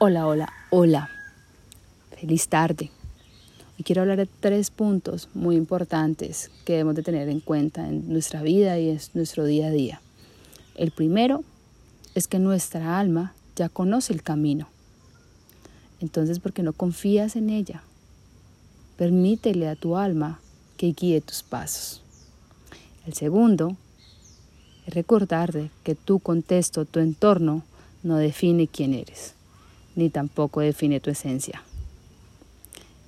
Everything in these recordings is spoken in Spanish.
Hola, hola, hola. Feliz tarde. Y quiero hablar de tres puntos muy importantes que debemos de tener en cuenta en nuestra vida y en nuestro día a día. El primero es que nuestra alma ya conoce el camino. Entonces, ¿por qué no confías en ella? Permítele a tu alma que guíe tus pasos. El segundo es recordarte que tu contexto, tu entorno, no define quién eres ni tampoco define tu esencia.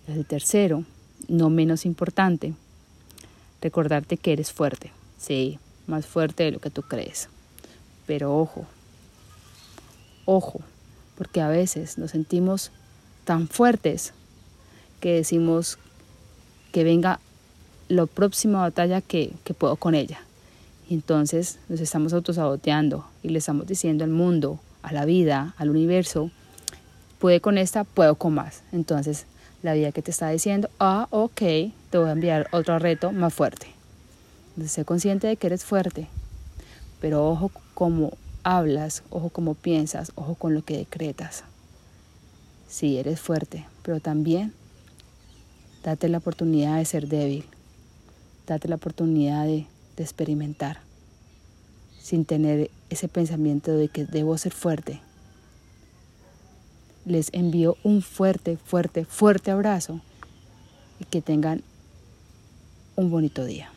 El tercero, no menos importante, recordarte que eres fuerte, sí, más fuerte de lo que tú crees. Pero ojo, ojo, porque a veces nos sentimos tan fuertes que decimos que venga la próxima batalla que, que puedo con ella. Y entonces nos estamos autosaboteando y le estamos diciendo al mundo, a la vida, al universo, pude con esta, puedo con más. Entonces, la vida que te está diciendo, ah, ok, te voy a enviar otro reto más fuerte. Entonces, sé consciente de que eres fuerte, pero ojo cómo hablas, ojo cómo piensas, ojo con lo que decretas. Sí, eres fuerte, pero también date la oportunidad de ser débil, date la oportunidad de, de experimentar, sin tener ese pensamiento de que debo ser fuerte, les envío un fuerte, fuerte, fuerte abrazo y que tengan un bonito día.